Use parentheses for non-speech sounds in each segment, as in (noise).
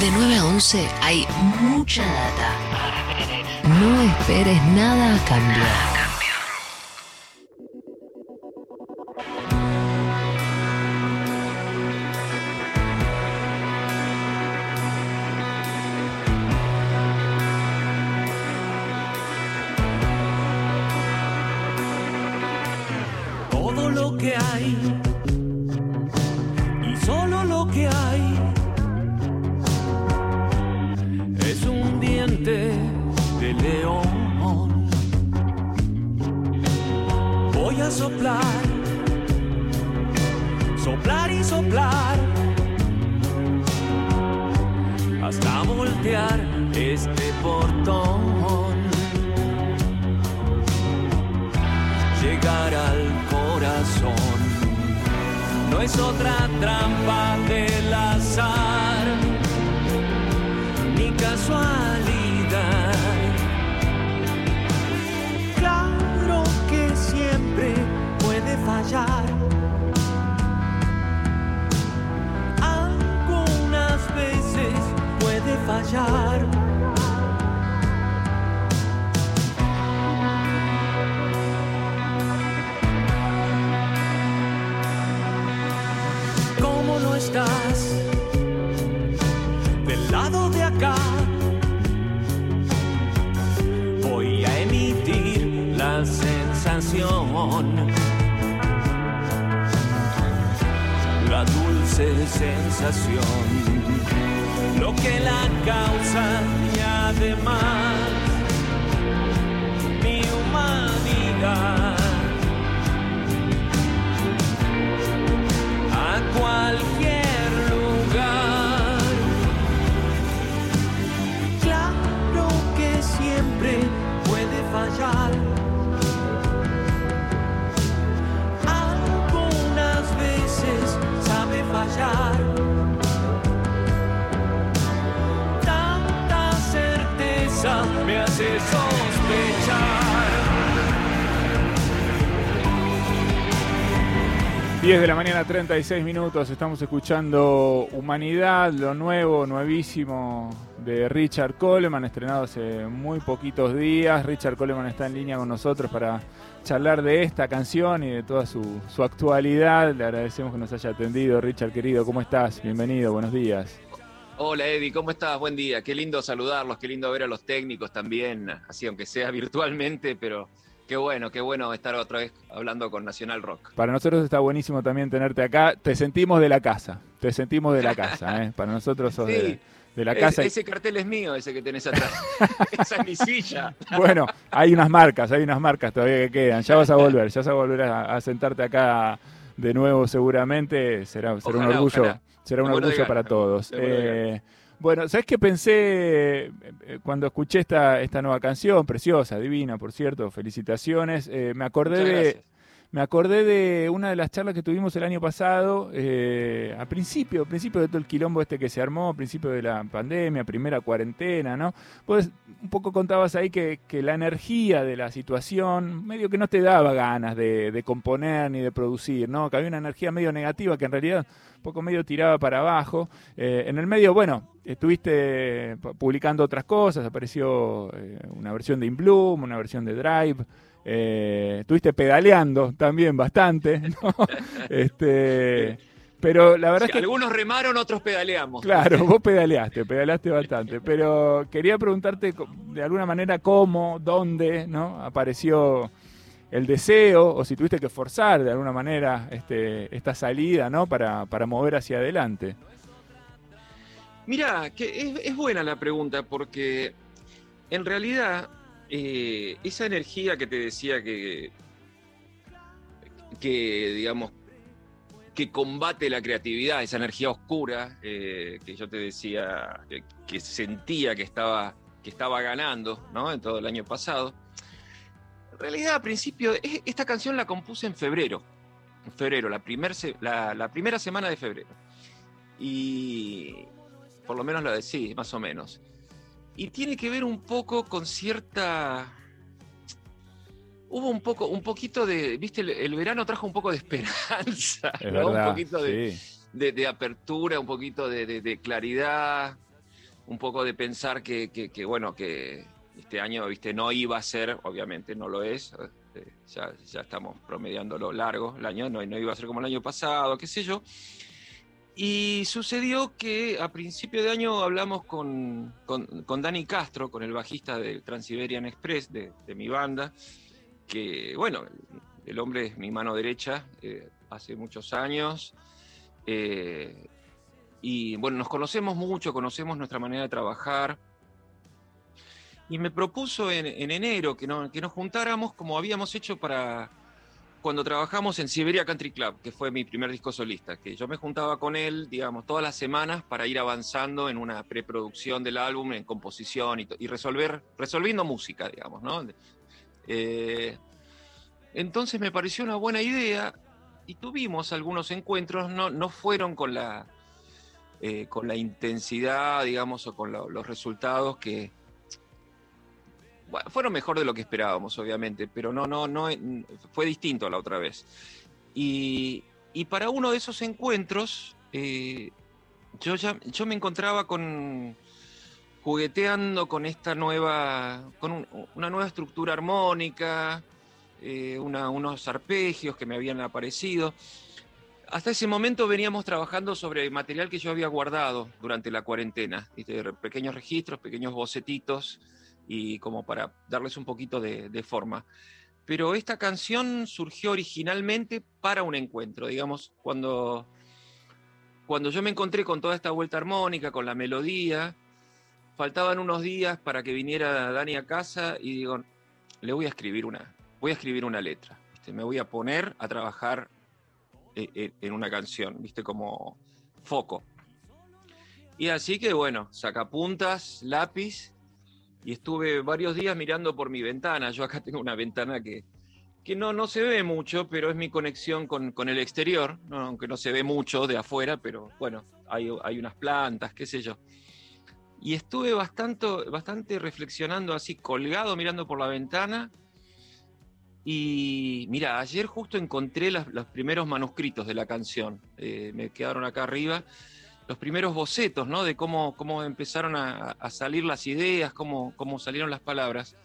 De 9 a 11 hay mucha data. No esperes nada a cambio. Portón. llegar al corazón. No es otra trampa del azar, ni casualidad. Claro que siempre puede fallar. Algunas veces puede fallar. La dulce sensación, lo que la causa y además. Mi humanidad. a cualquier 10 de la mañana, 36 minutos. Estamos escuchando Humanidad, lo nuevo, nuevísimo de Richard Coleman, estrenado hace muy poquitos días. Richard Coleman está en línea con nosotros para charlar de esta canción y de toda su, su actualidad. Le agradecemos que nos haya atendido. Richard, querido, ¿cómo estás? Bienvenido, buenos días. Hola Eddie, ¿cómo estás? Buen día. Qué lindo saludarlos, qué lindo ver a los técnicos también, así aunque sea (laughs) virtualmente, pero qué bueno, qué bueno estar otra vez hablando con Nacional Rock. Para nosotros está buenísimo también tenerte acá. Te sentimos de la casa, te sentimos de la casa. (laughs) ¿eh? Para nosotros sos Sí. de la Es- casa. ese cartel es mío, ese que tenés atrás. (laughs) Esa es mi silla. Bueno, hay unas marcas, hay unas marcas todavía que quedan. Ya vas a (laughs) volver, ya vas a volver a, a sentarte acá de nuevo seguramente. Será, será un orgullo, ojalá. será un De de orgullo para todos. De bueno de Eh, bueno, ¿sabes qué pensé eh, cuando escuché esta, esta nueva canción? Preciosa, divina, por cierto. Felicitaciones. Eh, me acordé de. Me acordé de una de las charlas que tuvimos el año pasado, eh, a principio, a principio de todo el quilombo este que se armó, a principio de la pandemia, primera cuarentena, ¿no? Pues un poco contabas ahí que, que la energía de la situación medio que no te daba ganas de, de componer ni de producir, ¿no? Que había una energía medio negativa que en realidad un poco medio tiraba para abajo. Eh, en el medio, bueno, estuviste pu- publicando otras cosas, apareció eh, una versión de In Bloom, una versión de Drive. Eh, estuviste pedaleando también bastante, ¿no? (laughs) este, pero la verdad Sí, es que Algunos remaron, otros pedaleamos. Claro, (laughs) vos pedaleaste, pedaleaste bastante, pero quería preguntarte de alguna manera cómo, dónde, ¿no? Apareció el deseo o si tuviste que forzar de alguna manera este, esta salida, ¿no? Para, para mover hacia adelante. Mira, que es, es buena la pregunta porque en realidad eh, esa energía que te decía que, que digamos, que combate la creatividad, esa energía oscura eh, que yo te decía que, sentía que estaba, que estaba ganando ¿no? en todo el año pasado. En realidad, a principio, es- esta canción la compuse en febrero. Febrero, la, la primera semana de febrero. Y por lo menos la de sí, más o menos. Y tiene que ver un poco con cierta. Hubo un poco, un poquito de. Viste, el, el verano trajo un poco de esperanza, Es ¿no? verdad. un poquito de, sí. de- de apertura, un poquito de, claridad. un poco de pensar que, que- que, bueno, que este año, viste, no iba a ser, obviamente no lo es, eh, ya, ya estamos promediando lo largo, el año no, no iba a ser como el año pasado, qué sé yo. Y sucedió que a principio de año hablamos con, con, Dani Castro, con el bajista del Transiberian Express, de, de mi banda, que, bueno, el hombre es mi mano derecha eh, hace muchos años. eh, y bueno, nos conocemos mucho, conocemos nuestra manera de trabajar. Y me propuso en, en enero que, no- que nos juntáramos como habíamos hecho para cuando trabajamos en Siberia Country Club, que fue mi primer disco solista, que yo me juntaba con él, digamos, todas las semanas para ir avanzando en una preproducción del álbum, en composición y, resolver, resolviendo música, digamos, ¿no? Eh, entonces me pareció una buena idea y tuvimos algunos encuentros, no, no fueron con la, eh, con la intensidad, digamos, o con lo- los resultados que... Bueno, fueron mejor de lo que esperábamos, obviamente, pero no, no, no, eh, fue distinto a la otra vez. Y, y para uno de esos encuentros, eh, yo, ya, yo me encontraba con jugueteando con esta nueva, con un- una nueva estructura armónica, eh, unos arpegios que me habían aparecido. Hasta ese momento veníamos trabajando sobre material que yo había guardado durante la cuarentena, ¿viste? Pequeños registros, pequeños bocetitos, y como para darles un poquito de, forma. Pero esta canción surgió originalmente para un encuentro, digamos, cuando, cuando yo me encontré con toda esta vuelta armónica, con la melodía, faltaban unos días para que viniera Dani a casa y digo, le voy a escribir una, voy a escribir una letra, me voy a poner a trabajar eh, eh, en una canción, viste, como foco. Y así que bueno, sacapuntas, lápiz, y estuve varios días mirando por mi ventana. Yo acá tengo una ventana que, que no, no se ve mucho, pero es mi conexión con, con el exterior, ¿no? aunque no se ve mucho de afuera, pero bueno, hay, hay unas plantas, qué sé yo. Y estuve bastante, bastante reflexionando así, colgado, mirando por la ventana. Y mira, ayer justo encontré los primeros manuscritos de la canción. Eh, me quedaron acá arriba los primeros bocetos, ¿no? De cómo, cómo empezaron a, salir las ideas, cómo, cómo salieron las palabras.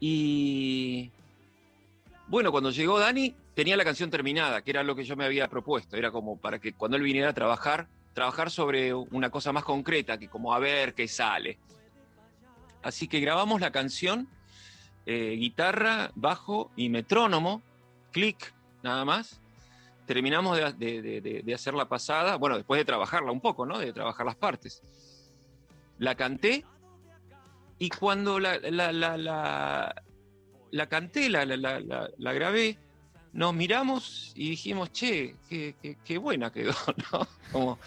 Y bueno, cuando llegó Dani, tenía la canción terminada, que era lo que yo me había propuesto. Era como para que cuando él viniera a trabajar, trabajar sobre una cosa más concreta, que como a ver qué sale. Así que grabamos la canción, eh, guitarra, bajo y metrónomo, clic, nada más terminamos de, de- de- hacer la pasada, bueno, después de trabajarla un poco, ¿no? De trabajar las partes. La canté y cuando la, la, la, la- la canté, la, la, grabé, nos miramos y dijimos, che, qué, qué- buena quedó, (laughs) ¿no?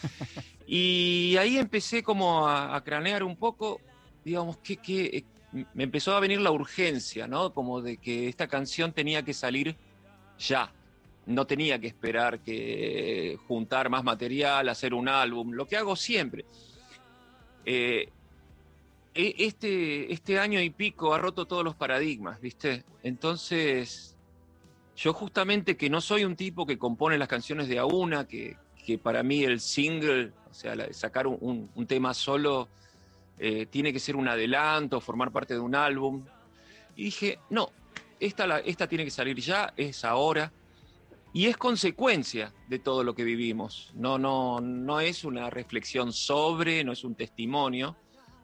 Y ahí empecé como a, a cranear un poco, digamos, que, que me empezó a venir la urgencia, ¿no? Como de que esta canción tenía que salir ya no tenía que esperar que juntar más material, hacer un álbum, lo que hago siempre. Eh, e- este, este año y pico ha roto todos los paradigmas, ¿viste? Entonces, yo justamente que no soy un tipo que compone las canciones de a una, que, que para mí el single, o sea, sacar un, un- tema solo, eh, tiene que ser un adelanto, formar parte de un álbum. Y dije, no, esta, esta tiene que salir ya, es ahora. Y es consecuencia de todo lo que vivimos. No, no, no es una reflexión sobre, no es un testimonio,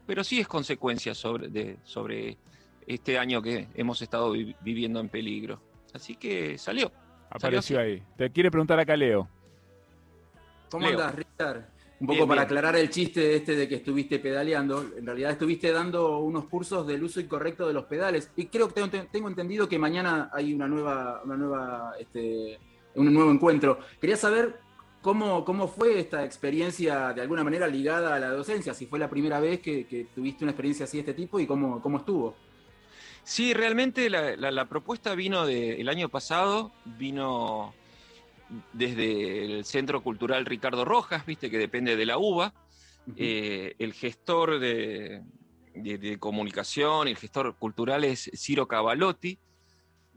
pero sí es consecuencia sobre, de, sobre este año que hemos estado vi- viviendo en peligro. Así que salió. Apareció ahí. Te quiere preguntar acá Leo. ¿Cómo Leo. andás, Richard? Un poco Bien, para bien. aclarar el chiste este de que estuviste pedaleando. En realidad estuviste dando unos cursos del uso incorrecto de los pedales. Y creo que tengo, tengo entendido que mañana hay una nueva, una nueva, este, un nuevo encuentro. Quería saber cómo, cómo fue esta experiencia de alguna manera ligada a la docencia. Si fue la primera vez que, que tuviste una experiencia así de este tipo y cómo, cómo estuvo. Sí, realmente la, la- la propuesta vino de- el año pasado, vino desde el Centro Cultural Ricardo Rojas, viste, que depende de la UBA. Eh, el gestor de, de- de comunicación, el gestor cultural es Ciro Cavalotti,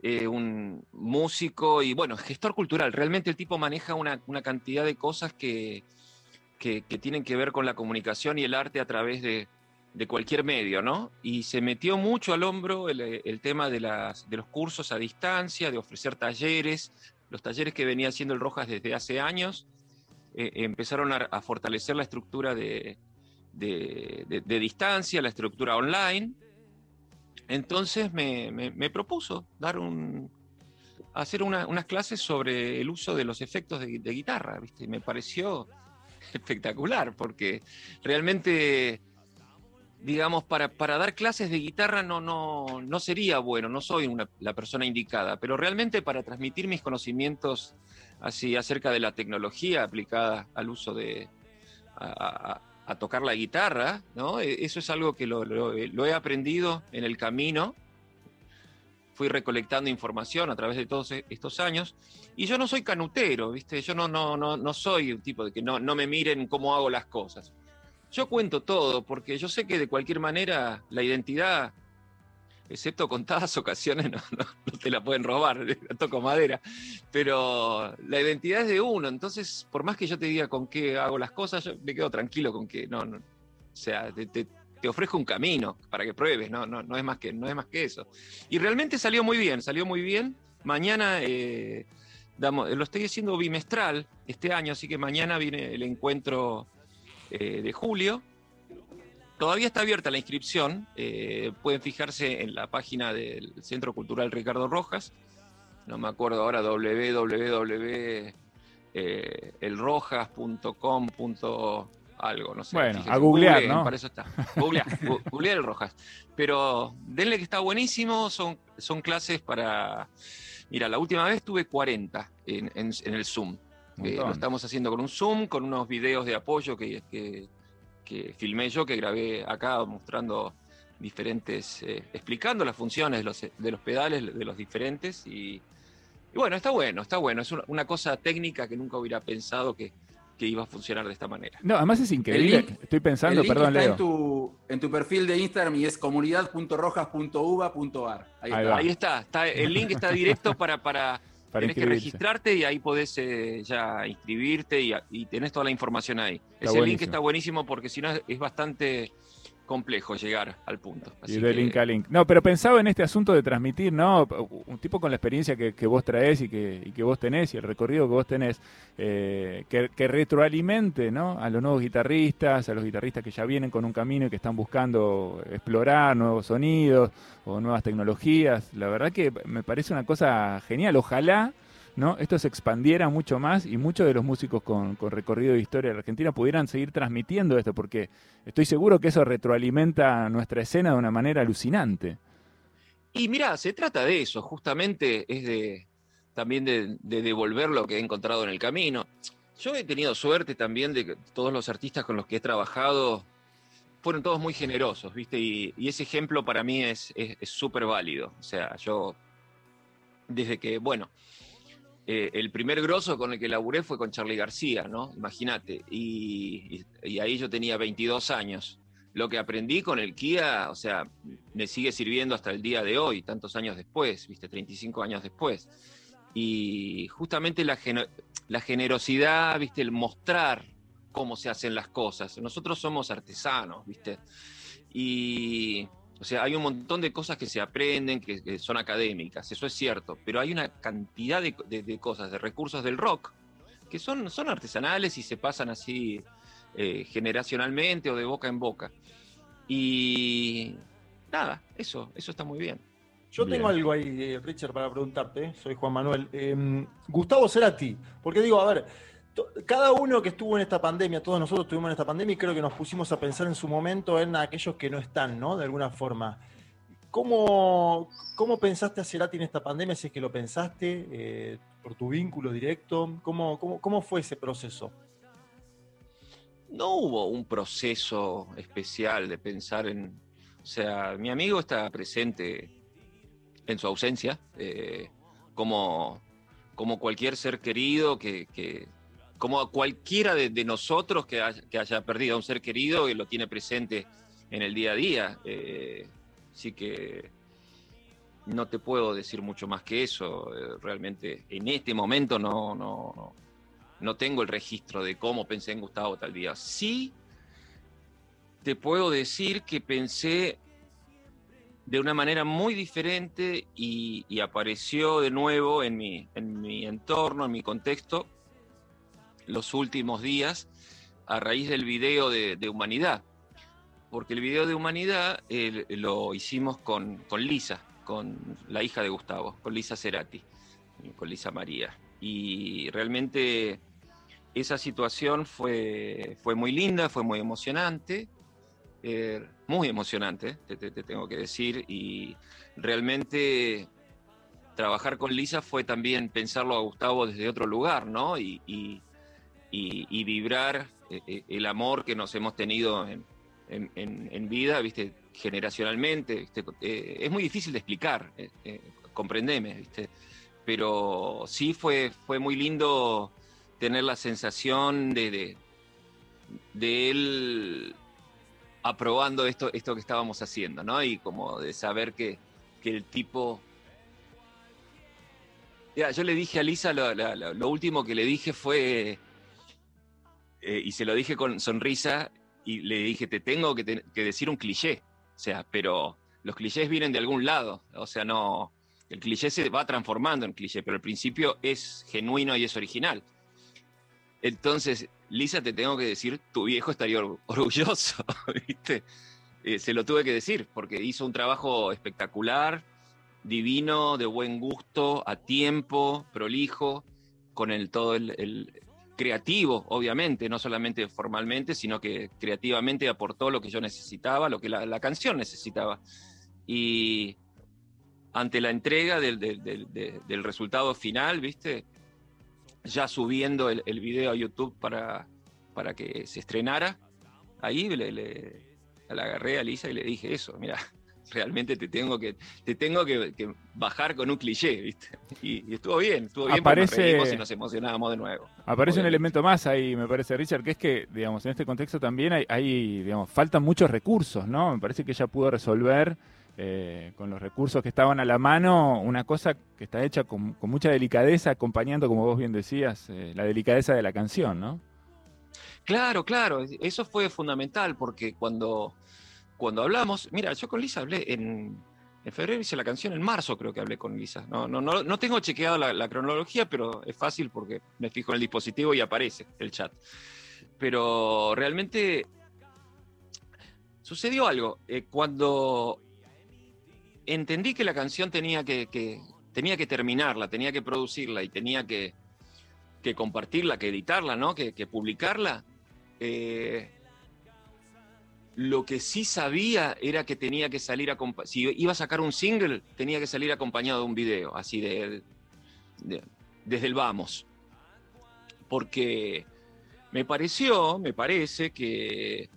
eh, un músico y bueno, gestor cultural. Realmente el tipo maneja una, una cantidad de cosas que, que, tienen que ver con la comunicación y el arte a través de, de cualquier medio, ¿no? Y se metió mucho al hombro el, el tema de, las, de los cursos a distancia, de ofrecer talleres, los talleres que venía haciendo el Rojas desde hace años, eh, empezaron a, a, fortalecer la estructura de, de, de, distancia, la estructura online. Entonces me, me, propuso dar un, hacer una, unas clases sobre el uso de los efectos de, guitarra, ¿viste? Y me pareció (laughs) espectacular, porque realmente digamos, para, para, dar clases de guitarra no, no, no sería bueno, no soy una, la persona indicada, pero realmente para transmitir mis conocimientos así acerca de la tecnología aplicada al uso de a tocar la guitarra, ¿no? E, eso es algo que lo, lo, lo, he aprendido en el camino. Fui recolectando información a través de todos estos años. Y yo no soy canutero, ¿viste? Yo no, no, no, no soy un tipo de que no, no me miren cómo hago las cosas yo cuento todo, porque yo sé que de cualquier manera la identidad, excepto contadas ocasiones, (laughs) no, no, no te la pueden robar, (laughs) toco madera, pero la identidad es de uno, entonces por más que yo te diga con qué hago las cosas, me quedo tranquilo con que no, no o sea, te, te, te, ofrezco un camino para que pruebes, no, no, no, es más que, no es más que eso. Y realmente salió muy bien, salió muy bien. Mañana... Eh, damos, lo estoy haciendo bimestral este año, así que mañana viene el encuentro eh, de julio. Todavía está abierta la inscripción, eh, pueden fijarse en la página del Centro Cultural Ricardo Rojas, no me acuerdo ahora, www.elrojas.com. algo, no sé. Bueno, fíjense. a googlear, Google, ¿no? Para eso está. Googlear, (laughs) googlear el Rojas. Pero denle que está buenísimo, son, son clases para... Mira, la última vez tuve 40 en, en, en el Zoom. Eh, lo estamos haciendo con un Zoom, con unos videos de apoyo que, que, que filmé yo, que grabé acá mostrando diferentes, eh, explicando las funciones de los, de los, pedales, de los diferentes. Y, y, bueno, está bueno, está bueno. Es una, una, cosa técnica que nunca hubiera pensado que, que iba a funcionar de esta manera. No, además es increíble. link, Estoy pensando, perdón, está Leo. En tu, en tu perfil de Instagram y es comunidad.rojas.uva.ar. Ahí, Ahí, está. Ahí está, está. El link está directo para, para para tenés que registrarte y ahí podés eh, ya inscribirte y, y, tenés toda la información ahí. Está Ese buenísimo. link está buenísimo porque si no es bastante complejo llegar al punto. Así y de que... link a link. No, pero pensaba en este asunto de transmitir, ¿no? Un tipo con la experiencia que, que vos traes y que, y que, vos tenés y el recorrido que vos tenés, eh, que, que, retroalimente, ¿no? A los nuevos guitarristas, a los guitarristas que ya vienen con un camino y que están buscando explorar nuevos sonidos o nuevas tecnologías. La verdad que me parece una cosa genial. Ojalá. ¿No? esto se expandiera mucho más y muchos de los músicos con, recorrido de historia de la Argentina pudieran seguir transmitiendo esto, porque estoy seguro que eso retroalimenta nuestra escena de una manera alucinante. Y mira, se trata de eso, justamente es de también de, de, devolver lo que he encontrado en el camino. Yo he tenido suerte también de que todos los artistas con los que he trabajado fueron todos muy generosos, ¿viste? Y, y ese ejemplo para mí es súper válido. O sea, yo, desde que, bueno, eh, el primer grosso con el que laburé fue con Charlie García, ¿no? Imagínate. Y, y, ahí yo tenía 22 años. Lo que aprendí con el Kia, o sea, me sigue sirviendo hasta el día de hoy, tantos años después, ¿viste? 35 años después. Y justamente la, la generosidad, ¿viste? El mostrar cómo se hacen las cosas. Nosotros somos artesanos, ¿viste? Y o sea, hay un montón de cosas que se aprenden, que, que son académicas, eso es cierto, pero hay una cantidad de, de, de, cosas, de recursos del rock, que son, son artesanales y se pasan así eh, generacionalmente o de boca en boca. Y nada, eso, eso está muy bien. Yo bien. tengo algo ahí, Richard, para preguntarte, soy Juan Manuel. Eh, Gustavo Cerati, porque digo, a ver, cada uno que estuvo en esta pandemia, todos nosotros estuvimos en esta pandemia y creo que nos pusimos a pensar en su momento en aquellos que no están, ¿no? De alguna forma. ¿Cómo, cómo pensaste a Cerati en esta pandemia? Si es que lo pensaste, eh, por tu vínculo directo, ¿cómo, cómo, ¿cómo fue ese proceso? No hubo un proceso especial de pensar en... O sea, mi amigo está presente en su ausencia, eh, como, como cualquier ser querido que, que como a cualquiera de, nosotros que haya, que haya, perdido a un ser querido y lo tiene presente en el día a día. Eh, así que no te puedo decir mucho más que eso. Eh, realmente en este momento no, no, no, no tengo el registro de cómo pensé en Gustavo tal día. Sí, te puedo decir que pensé de una manera muy diferente y, y apareció de nuevo en mi, en mi entorno, en mi contexto, los últimos días a raíz del video de, Humanidad. Porque el video de Humanidad lo hicimos con, con Lisa, con la hija de Gustavo, con Lisa Cerati, con Lisa María. Y realmente esa situación fue, fue muy linda, fue muy emocionante, eh, muy emocionante, te, te- te tengo que decir, y realmente trabajar con Lisa fue también pensarlo a Gustavo desde otro lugar, ¿no? Y- y- vibrar eh, eh, el amor que nos hemos tenido en, en- en- vida, ¿viste? Generacionalmente. Eh, es muy difícil de explicar, comprendeme, ¿viste? Pero sí fue, fue muy lindo tener la sensación de, de, él aprobando esto, esto que estábamos haciendo, ¿no? Y como de saber que, que el tipo... Ya, yo le dije a Lisa, lo último que le dije fue, eh, y se lo dije con sonrisa, y le dije, te tengo que, decir un cliché, o sea, pero los clichés vienen de algún lado, o sea, no, el cliché se va transformando en cliché, pero al principio es genuino y es original. Entonces, Lisa, te tengo que decir, tu viejo estaría or- (laughs) orgulloso, ¿viste? Eh, se lo tuve que decir, porque hizo un trabajo espectacular, divino, de buen gusto, a tiempo, prolijo, con el todo el creativo, obviamente, no solamente formalmente, sino que creativamente aportó lo que yo necesitaba, lo que la, la canción necesitaba. Y ante la entrega del, del- del- de- del resultado final, ¿viste? Ya subiendo el, el video a YouTube para, para que se estrenara, ahí le, le- la agarré a Lisa y le dije eso, mira, realmente te tengo que, te tengo que, que bajar con un cliché, ¿viste? Y, y estuvo bien, estuvo bien porque nos Aparece- reímos y nos emocionábamos de nuevo. Aparece un elemento más ahí, me parece, Richard, que es que, digamos, en este contexto también hay, hay, digamos, faltan muchos recursos, ¿no? Me parece que ella pudo resolver eh, con los recursos que estaban a la mano una cosa que está hecha con, con mucha delicadeza, acompañando, como vos bien decías, eh, la delicadeza de la canción, ¿no? Claro, claro, eso fue fundamental porque cuando, cuando hablamos, mira, yo con Lisa hablé en, en febrero, hice la canción, en marzo creo que hablé con Lisa. No, no, no, no tengo chequeado la, la cronología, pero es fácil porque me fijo en el dispositivo y aparece el chat. Pero realmente sucedió algo. eh, cuando entendí que la canción tenía que, que- tenía que terminarla, tenía que producirla y tenía que, que compartirla, que editarla, ¿no? que, que publicarla, eh, lo que sí sabía era que tenía que salir acompa- si iba a sacar un single, tenía que salir acompañado de un video, así de, de- desde el vamos. Porque me pareció, me parece que,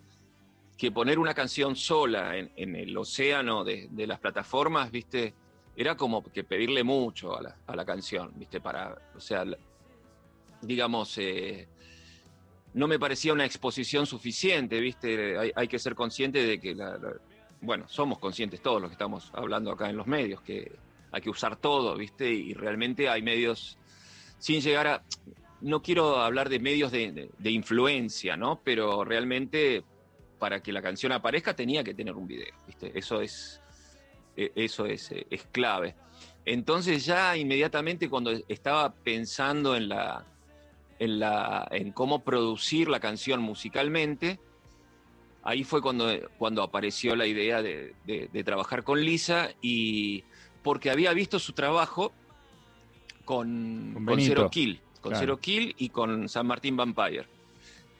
que poner una canción sola en, el océano de, las plataformas, viste, era como que pedirle mucho a la, a la canción, viste, para, o sea, digamos, eh, no me parecía una exposición suficiente, ¿viste? Hay, que ser consciente de que, bueno, somos conscientes todos los que estamos hablando acá en los medios, que hay que usar todo, ¿viste? Y realmente hay medios, sin llegar a, no quiero hablar de medios de, de- de influencia, ¿no? Pero realmente para que la canción aparezca tenía que tener un video, ¿viste? Eso es, e- eso es, es clave. Entonces ya inmediatamente cuando estaba pensando en la, en, la, en cómo producir la canción musicalmente, ahí fue cuando, cuando apareció la idea de, de- de trabajar con Lisa y porque había visto su trabajo con, Con con Zero Kill, con claro. Zero Kill y con San Martín Vampire,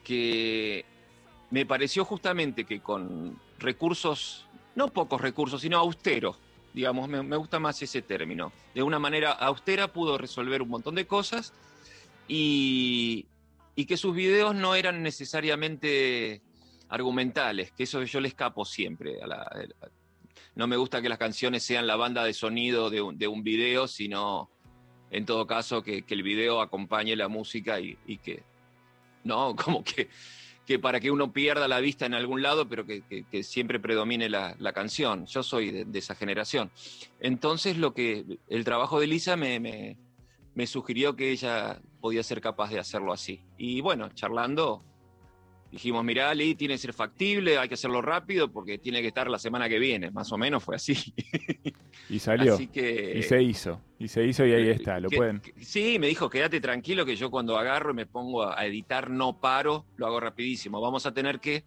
que me pareció justamente que con recursos, no pocos recursos, sino austeros, digamos, me, me gusta más ese término, de una manera austera pudo resolver un montón de cosas y, que sus videos no eran necesariamente argumentales, que eso yo le escapo siempre. A la- no me gusta que las canciones sean la banda de sonido de un, de un video, sino en todo caso que, el video acompañe la música y, que, no, (laughs) como que, que para que uno pierda la vista en algún lado, pero que, siempre predomine la, la canción. Yo soy de, de esa generación. Entonces lo que el trabajo de Lisa me, me- me sugirió que ella podía ser capaz de hacerlo así. Y bueno, charlando, dijimos, mirá, Ali, tiene que ser factible, hay que hacerlo rápido porque tiene que estar la semana que viene. Más o menos fue así. Y salió. Así que, Y se hizo. Y se hizo y ahí está. Lo que- pueden. que- sí, me dijo, quédate tranquilo que yo cuando agarro y me pongo a a editar no paro, lo hago rapidísimo. Vamos a tener que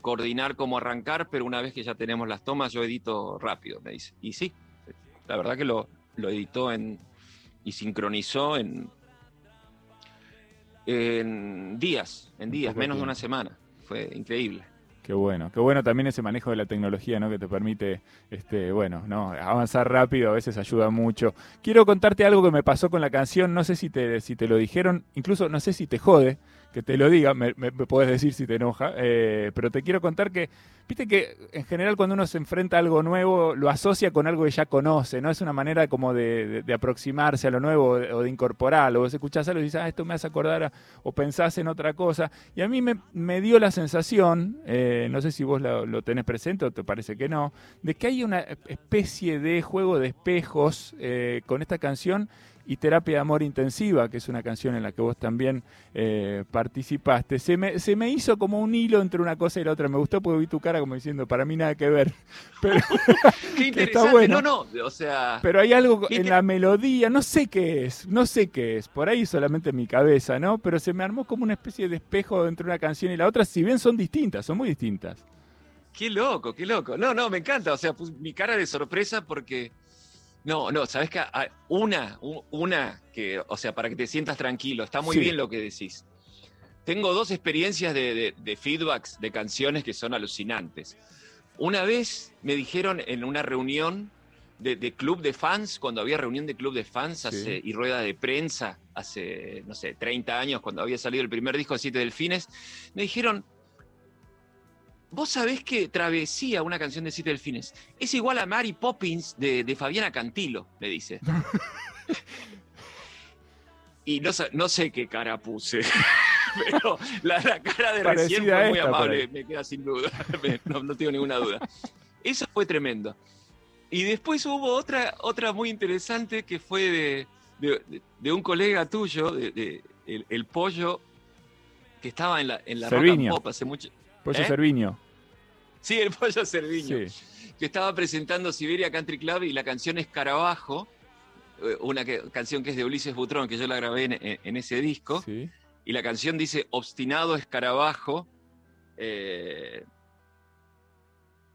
coordinar cómo arrancar, pero una vez que ya tenemos las tomas, yo edito rápido, me dice. Y sí, la verdad que lo, lo editó en, y sincronizó en, en días, en días, menos de una semana. Fue increíble. Qué bueno, qué bueno también ese manejo de la tecnología, ¿no? Que te permite, este, bueno, no, avanzar rápido, a veces ayuda mucho. Quiero contarte algo que me pasó con la canción, no sé si te, si te lo dijeron, incluso no sé si te jode que te lo diga, me, me- me decir si te enoja, eh, pero te quiero contar que, viste que en general cuando uno se enfrenta a algo nuevo, lo asocia con algo que ya conoce, ¿no? Es una manera como de, de- de aproximarse a lo nuevo o de, incorporarlo. Vos escuchás algo y dices, ah, esto me hace acordar a- o pensás en otra cosa. Y a mí me, me dio la sensación, eh, no sé si vos lo, tenés presente o te parece que no, de que hay una especie de juego de espejos eh, con esta canción y Terapia de Amor Intensiva, que es una canción en la que vos también eh, participaste. Se me, se me hizo como un hilo entre una cosa y la otra. Me gustó porque vi tu cara como diciendo, para mí nada que ver. (laughs) Pero, Qué (laughs) Está interesante. bueno. No, no, o sea, pero hay algo en la melodía, no sé qué es, no sé qué es, por ahí solamente en mi cabeza, ¿no? Pero se me armó como una especie de espejo entre una canción y la otra, si bien son distintas, son muy distintas. Qué loco, qué loco. No, no, me encanta. O sea, pus- mi cara de sorpresa porque. No, no, sabes que ah, una, una que, o sea, para que te sientas tranquilo, está muy Sí. bien lo que decís. Tengo dos experiencias de, de- de feedbacks de canciones que son alucinantes. Una vez me dijeron en una reunión de, de club de fans, cuando había reunión de club de fans hace- y rueda de prensa, hace, no sé, 30 años, cuando había salido el primer disco de Siete Delfines, me dijeron, Vos sabés que Travesía, una canción de Siete Delfines, es igual a Mary Poppins de, de Fabiana Cantilo, me dice. (laughs) y no, no sé qué cara puse, (laughs) pero la, la cara de recién Parecida fue a muy esta, amable, me queda sin duda, (laughs) no, no tengo ninguna duda. Eso fue tremendo. Y después hubo otra, otra muy interesante que fue de, de- un colega tuyo, de, el, el pollo, que estaba en la, en la Rock and Cerviño. Pop hace mucho. Pollo ¿Eh? Cerviño. Sí, el pollo Cerviño Sí. que estaba presentando Siberia Country Club y la canción Escarabajo, eh, una que- canción que es de Ulises Butrón, que yo la grabé en, en- en ese disco, sí. y la canción dice Obstinado Escarabajo, eh,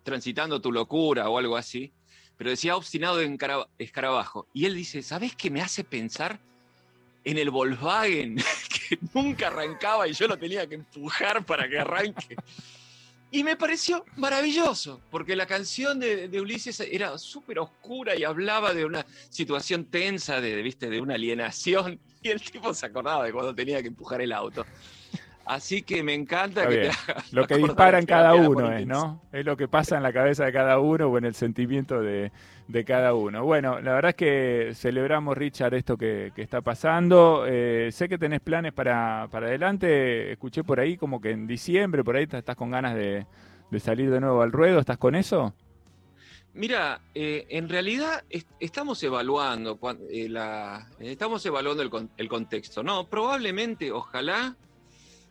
transitando tu locura o algo así, pero decía Obstinado Encara- Escarabajo. Y él dice, ¿sabes qué me hace pensar? En el Volkswagen, (laughs) que nunca arrancaba y yo lo tenía que empujar para que arranque. Y me pareció maravilloso, porque la canción de, Ulises era súper oscura y hablaba de una situación tensa, de, ¿viste? de una alienación, (laughs) y el tipo se acordaba de cuando tenía que empujar el auto. Así que me encanta Está que bien. te haga Lo que acordar dispara en de cada uno es. ¿no? Es lo que pasa en la cabeza de cada uno o en el sentimiento de, de cada uno. Bueno, la verdad es que celebramos, Richard, esto que, que está pasando. Eh, sé que tenés planes para, para adelante. Escuché por ahí como que en diciembre, por ahí estás con ganas de, de salir de nuevo al ruedo. ¿Estás con eso? Mira, eh, en realidad est- estamos evaluando, eh, la- estamos evaluando el, con- el contexto. No, probablemente, ojalá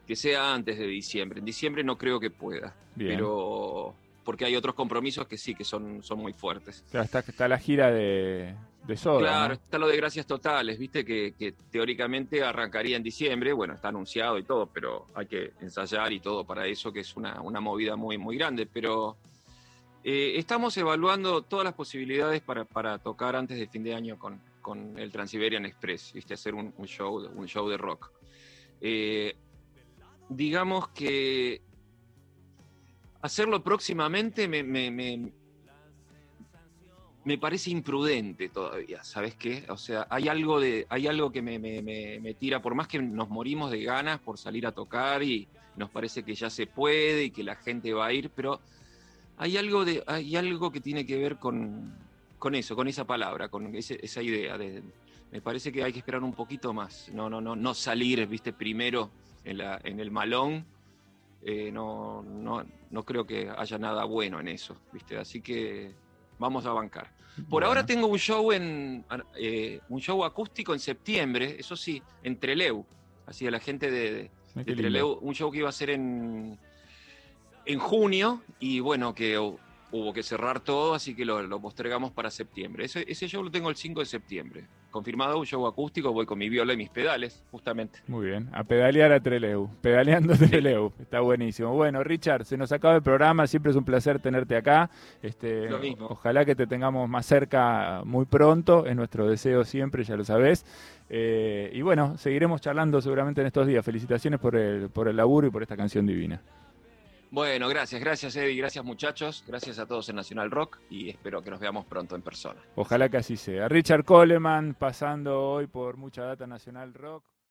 que sea antes de diciembre. En diciembre no creo que pueda, Bien. pero porque hay otros compromisos que sí, que son, son muy fuertes. Está, está la gira de, de Soda, Claro, ¿no? está lo de Gracias Totales, viste que, que teóricamente arrancaría en diciembre, bueno, está anunciado y todo, pero hay que ensayar y todo para eso, que es una, una movida muy, muy grande, pero eh, estamos evaluando todas las posibilidades para, para tocar antes de fin de año con, con el Transiberian Express, viste, hacer un, un show, un show de rock. Eh, digamos que hacerlo próximamente me, me- me- me parece imprudente todavía, ¿sabes qué? O sea, hay algo, de, hay algo que me, tira, por más que nos morimos de ganas por salir a tocar y nos parece que ya se puede y que la gente va a ir, pero hay algo, de, hay algo que tiene que ver con, con eso, con esa palabra, con esa idea. De, me parece que hay que esperar un poquito más, no, no, no, no salir, viste, primero en, la, en el malón. eh, no, no, no creo que haya nada bueno en eso, ¿viste? Así que vamos a bancar. Por Bueno. ahora tengo un show en eh, un show acústico en septiembre, eso sí, en Treleu. Así a la gente de, de-. Trelew, un show que iba a ser en, en junio y bueno, que hu- hubo que cerrar todo, así que lo, lo postergamos para septiembre. Ese, ese show lo tengo el 5 de septiembre. Confirmado, un show acústico, voy con mi viola y mis pedales, justamente. Muy bien, a pedalear a Treleu, pedaleando Treleu, está buenísimo. Bueno, Richard, se nos acaba el programa, siempre es un placer tenerte acá. Este, Lo mismo. Ojalá que te tengamos más cerca muy pronto, es nuestro deseo siempre, ya lo sabés. Eh, y bueno, seguiremos charlando seguramente en estos días. Felicitaciones por el, por el laburo y por esta canción divina. Bueno, gracias, gracias Eddie, gracias muchachos, gracias a todos en Nacional Rock y espero que nos veamos pronto en persona. Ojalá que así sea. Richard Coleman pasando hoy por Mucha Data Nacional Rock.